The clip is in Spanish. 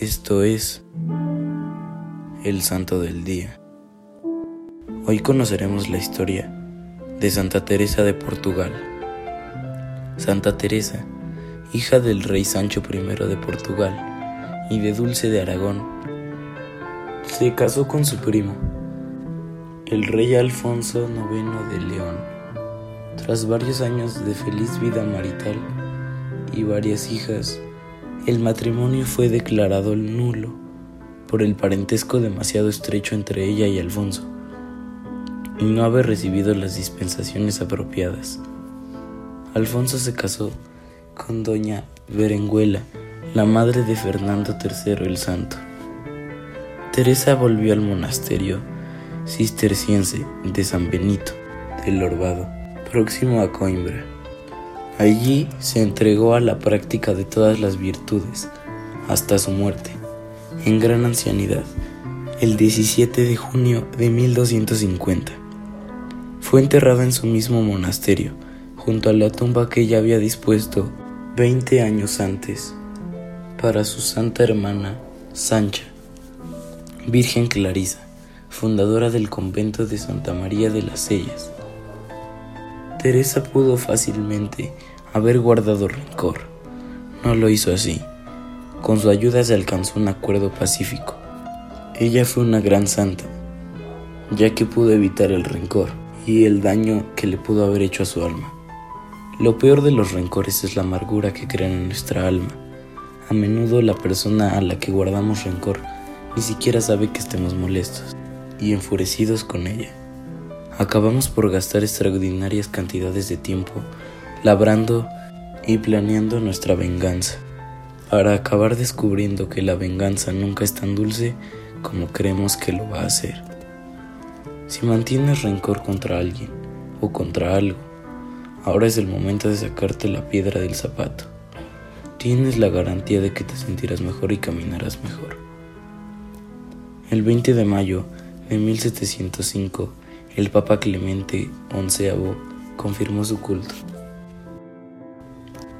Esto es el Santo del Día. Hoy conoceremos la historia de Santa Teresa de Portugal. Santa Teresa, hija del rey Sancho I de Portugal y de Dulce de Aragón, se casó con su primo, el rey Alfonso IX de León. Tras varios años de feliz vida marital y varias hijas, el matrimonio fue declarado nulo por el parentesco demasiado estrecho entre ella y Alfonso, y no haber recibido las dispensaciones apropiadas. Alfonso se casó con doña Berenguela, la madre de Fernando III el Santo. Teresa volvió al monasterio cisterciense de San Benito del Orbado, próximo a Coimbra. Allí se entregó a la práctica de todas las virtudes hasta su muerte, en gran ancianidad, el 17 de junio de 1250. Fue enterrada en su mismo monasterio, junto a la tumba que ella había dispuesto 20 años antes para su santa hermana Sancha, Virgen Clarisa, fundadora del convento de Santa María de las Sellas Teresa pudo fácilmente haber guardado rencor. No lo hizo así. Con su ayuda se alcanzó un acuerdo pacífico. Ella fue una gran santa, ya que pudo evitar el rencor y el daño que le pudo haber hecho a su alma. Lo peor de los rencores es la amargura que crean en nuestra alma. A menudo la persona a la que guardamos rencor ni siquiera sabe que estemos molestos y enfurecidos con ella acabamos por gastar extraordinarias cantidades de tiempo labrando y planeando nuestra venganza, para acabar descubriendo que la venganza nunca es tan dulce como creemos que lo va a hacer. Si mantienes rencor contra alguien o contra algo, ahora es el momento de sacarte la piedra del zapato. Tienes la garantía de que te sentirás mejor y caminarás mejor. El 20 de mayo de 1705, el Papa Clemente XI confirmó su culto.